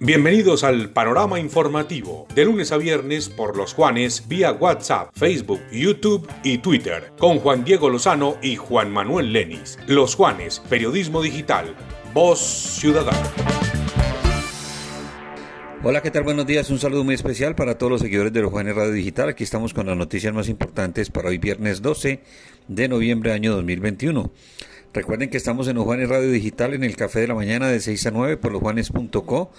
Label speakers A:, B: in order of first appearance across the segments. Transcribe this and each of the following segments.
A: Bienvenidos al panorama informativo, de lunes a viernes por los Juanes vía WhatsApp, Facebook, YouTube y Twitter, con Juan Diego Lozano y Juan Manuel Lenis. Los Juanes, Periodismo Digital, Voz Ciudadana.
B: Hola, ¿qué tal? Buenos días. Un saludo muy especial para todos los seguidores de los Juanes Radio Digital. Aquí estamos con las noticias más importantes para hoy viernes 12 de noviembre año 2021. Recuerden que estamos en los Juanes Radio Digital en el Café de la Mañana de 6 a 9 por losjuanes.co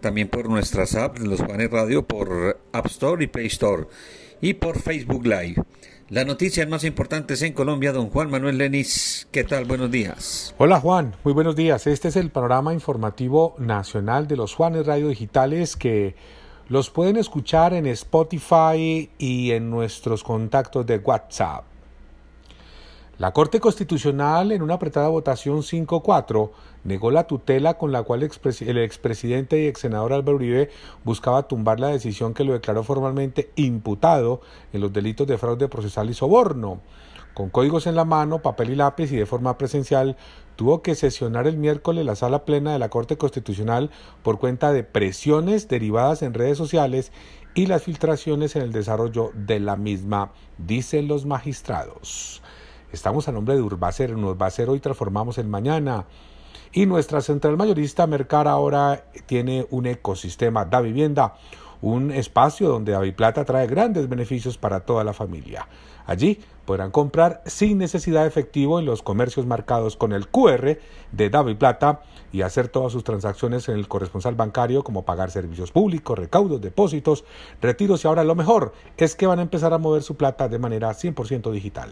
B: también por nuestras apps, Los Juanes Radio, por App Store y Play Store, y por Facebook Live. Las noticias más importantes en Colombia, don Juan Manuel Lenis. ¿Qué tal? Buenos días.
C: Hola Juan, muy buenos días. Este es el panorama informativo nacional de los Juanes Radio Digitales que los pueden escuchar en Spotify y en nuestros contactos de WhatsApp. La Corte Constitucional, en una apretada votación 5-4, negó la tutela con la cual el expresidente y ex senador Álvaro Uribe buscaba tumbar la decisión que lo declaró formalmente imputado en los delitos de fraude procesal y soborno. Con códigos en la mano, papel y lápiz y de forma presencial, tuvo que sesionar el miércoles la sala plena de la Corte Constitucional por cuenta de presiones derivadas en redes sociales y las filtraciones en el desarrollo de la misma, dicen los magistrados. Estamos a nombre de Urbacer, Urbacer hoy transformamos el mañana. Y nuestra central mayorista Mercar ahora tiene un ecosistema da vivienda, un espacio donde Aviplata trae grandes beneficios para toda la familia. Allí podrán comprar sin necesidad de efectivo en los comercios marcados con el QR de Davi Plata y hacer todas sus transacciones en el corresponsal bancario como pagar servicios públicos, recaudos, depósitos, retiros y ahora lo mejor es que van a empezar a mover su plata de manera 100% digital.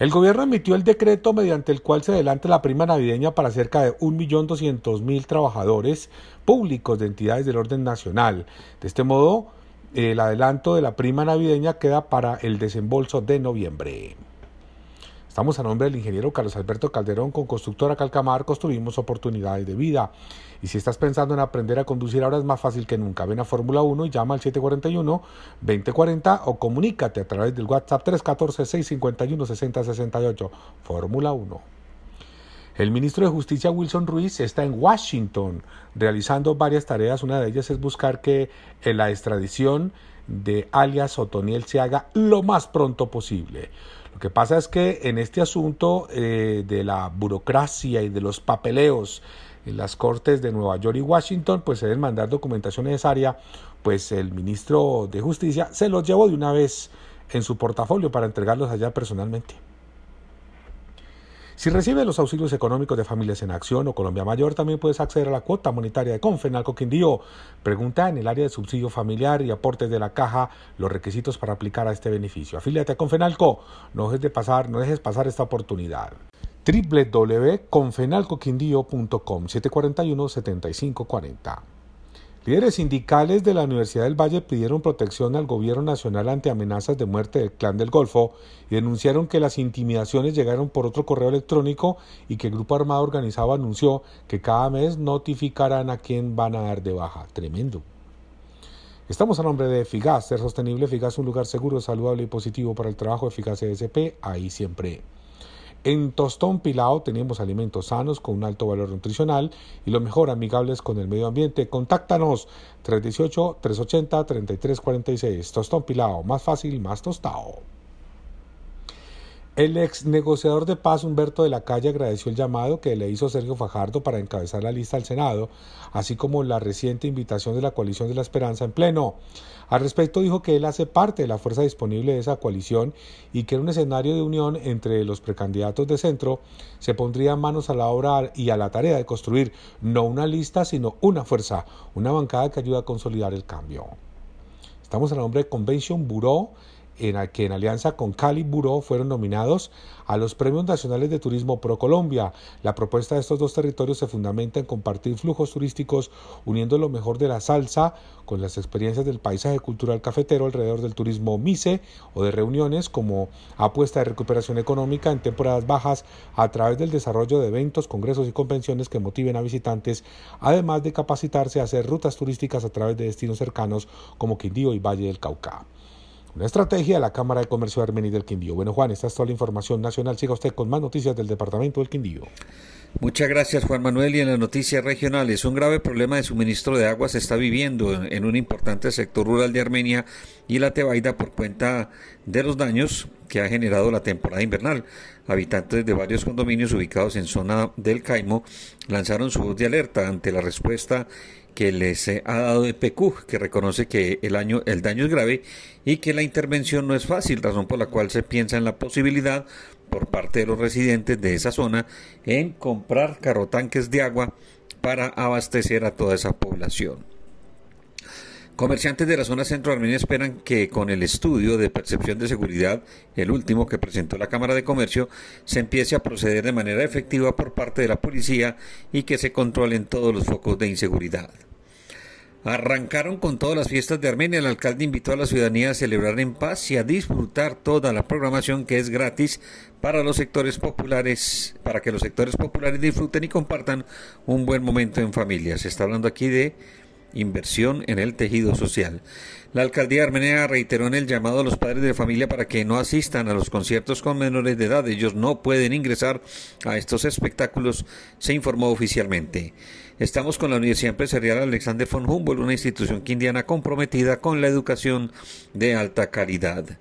C: El gobierno emitió el decreto mediante el cual se adelanta la prima navideña para cerca de 1.200.000 trabajadores públicos de entidades del orden nacional. De este modo, el adelanto de la prima navideña queda para el desembolso de noviembre. Estamos a nombre del ingeniero Carlos Alberto Calderón con Constructora Calcamar, construimos oportunidades de vida. Y si estás pensando en aprender a conducir ahora es más fácil que nunca. Ven a Fórmula 1 y llama al 741-2040 o comunícate a través del WhatsApp 314-651-6068. Fórmula 1. El ministro de Justicia Wilson Ruiz está en Washington realizando varias tareas. Una de ellas es buscar que la extradición de alias Otoniel se haga lo más pronto posible. Lo que pasa es que en este asunto eh, de la burocracia y de los papeleos en las cortes de Nueva York y Washington, pues se deben mandar documentación necesaria, pues el ministro de Justicia se los llevó de una vez en su portafolio para entregarlos allá personalmente. Si recibes los auxilios económicos de Familias en Acción o Colombia Mayor, también puedes acceder a la cuota monetaria de Confenalco Quindío. Pregunta en el área de subsidio familiar y aportes de la caja los requisitos para aplicar a este beneficio. Afíliate a Confenalco, no dejes de pasar, no dejes pasar esta oportunidad www.confenalcoquindío.com 741 7540 Líderes sindicales de la Universidad del Valle pidieron protección al gobierno nacional ante amenazas de muerte del clan del Golfo y denunciaron que las intimidaciones llegaron por otro correo electrónico y que el grupo armado organizado anunció que cada mes notificarán a quién van a dar de baja. Tremendo. Estamos a nombre de Figas, ser sostenible, Figas un lugar seguro, saludable y positivo para el trabajo de Figas ESP, ahí siempre. En Tostón Pilao tenemos alimentos sanos con un alto valor nutricional y lo mejor amigables con el medio ambiente. Contáctanos 318-380-3346. Tostón Pilao, más fácil, más tostado. El ex negociador de paz Humberto de la Calle agradeció el llamado que le hizo Sergio Fajardo para encabezar la lista al Senado, así como la reciente invitación de la coalición de la esperanza en pleno. Al respecto dijo que él hace parte de la fuerza disponible de esa coalición y que en un escenario de unión entre los precandidatos de centro se pondría manos a la obra y a la tarea de construir no una lista sino una fuerza, una bancada que ayuda a consolidar el cambio. Estamos en el nombre de Convention Bureau en que en alianza con Cali Bureau fueron nominados a los Premios Nacionales de Turismo Pro Colombia. La propuesta de estos dos territorios se fundamenta en compartir flujos turísticos uniendo lo mejor de la salsa con las experiencias del paisaje cultural cafetero alrededor del turismo MICE o de reuniones como apuesta de recuperación económica en temporadas bajas a través del desarrollo de eventos, congresos y convenciones que motiven a visitantes, además de capacitarse a hacer rutas turísticas a través de destinos cercanos como Quindío y Valle del Cauca. Una estrategia de la Cámara de Comercio Armenia del Quindío. Bueno, Juan, esta es toda la información nacional. Siga usted con más noticias del Departamento del Quindío.
B: Muchas gracias Juan Manuel y en las noticias regionales un grave problema de suministro de agua se está viviendo en un importante sector rural de Armenia y la Tebaida por cuenta de los daños que ha generado la temporada invernal. Habitantes de varios condominios ubicados en zona del Caimo lanzaron su voz de alerta ante la respuesta que les ha dado EPQ, que reconoce que el, año, el daño es grave y que la intervención no es fácil, razón por la cual se piensa en la posibilidad por parte de los residentes de esa zona en comprar carrotanques de agua para abastecer a toda esa población. Comerciantes de la zona centro armenia esperan que con el estudio de percepción de seguridad, el último que presentó la Cámara de Comercio, se empiece a proceder de manera efectiva por parte de la policía y que se controlen todos los focos de inseguridad. Arrancaron con todas las fiestas de Armenia. El alcalde invitó a la ciudadanía a celebrar en paz y a disfrutar toda la programación que es gratis para los sectores populares, para que los sectores populares disfruten y compartan un buen momento en familia. Se está hablando aquí de inversión en el tejido social. La alcaldía armenia reiteró en el llamado a los padres de familia para que no asistan a los conciertos con menores de edad. Ellos no pueden ingresar a estos espectáculos, se informó oficialmente. Estamos con la Universidad Empresarial Alexander von Humboldt, una institución quindiana comprometida con la educación de alta calidad.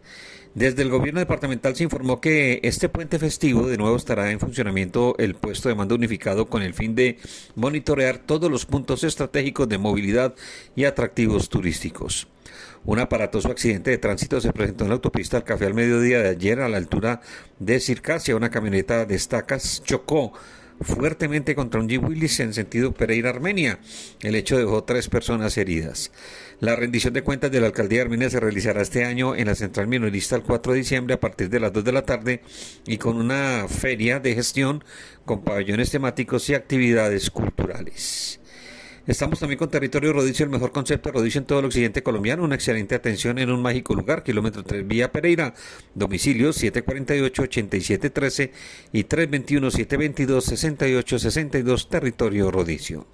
B: Desde el gobierno departamental se informó que este puente festivo de nuevo estará en funcionamiento el puesto de mando unificado con el fin de monitorear todos los puntos estratégicos de movilidad y atractivos turísticos. Un aparatoso accidente de tránsito se presentó en la autopista al café al mediodía de ayer a la altura de Circasia. Una camioneta de estacas chocó fuertemente contra un Jeep Willis en sentido Pereira-Armenia. El hecho dejó tres personas heridas. La rendición de cuentas de la alcaldía de Armenia se realizará este año en la central minorista el 4 de diciembre a partir de las 2 de la tarde y con una feria de gestión con pabellones temáticos y actividades culturales. Estamos también con Territorio Rodicio, el mejor concepto de Rodicio en todo el occidente colombiano. Una excelente atención en un mágico lugar, kilómetro 3 Vía Pereira, domicilio 748-8713 y 321-722-6862, Territorio Rodicio.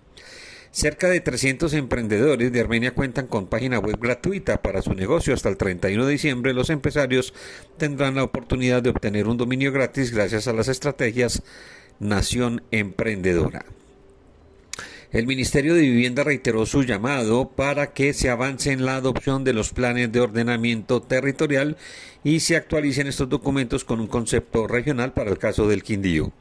B: Cerca de 300 emprendedores de Armenia cuentan con página web gratuita para su negocio. Hasta el 31 de diciembre los empresarios tendrán la oportunidad de obtener un dominio gratis gracias a las estrategias Nación Emprendedora. El Ministerio de Vivienda reiteró su llamado para que se avance en la adopción de los planes de ordenamiento territorial y se actualicen estos documentos con un concepto regional para el caso del Quindío.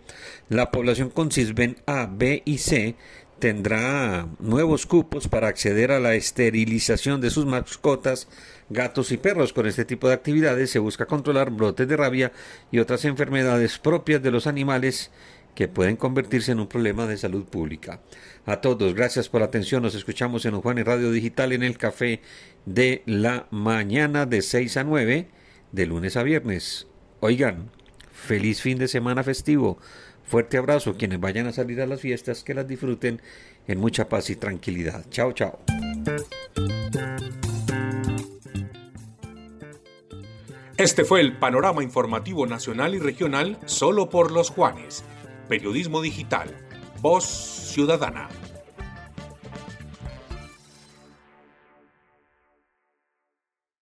B: La población con CISBEN A, B y C tendrá nuevos cupos para acceder a la esterilización de sus mascotas, gatos y perros. Con este tipo de actividades se busca controlar brotes de rabia y otras enfermedades propias de los animales que pueden convertirse en un problema de salud pública. A todos, gracias por la atención. Nos escuchamos en Juan Radio Digital en el café de la mañana de 6 a 9, de lunes a viernes. Oigan, feliz fin de semana festivo. Fuerte abrazo. Quienes vayan a salir a las fiestas, que las disfruten en mucha paz y tranquilidad. Chao, chao.
A: Este fue el panorama informativo nacional y regional solo por los Juanes. Periodismo digital. Voz ciudadana.